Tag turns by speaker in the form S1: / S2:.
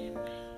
S1: Amen.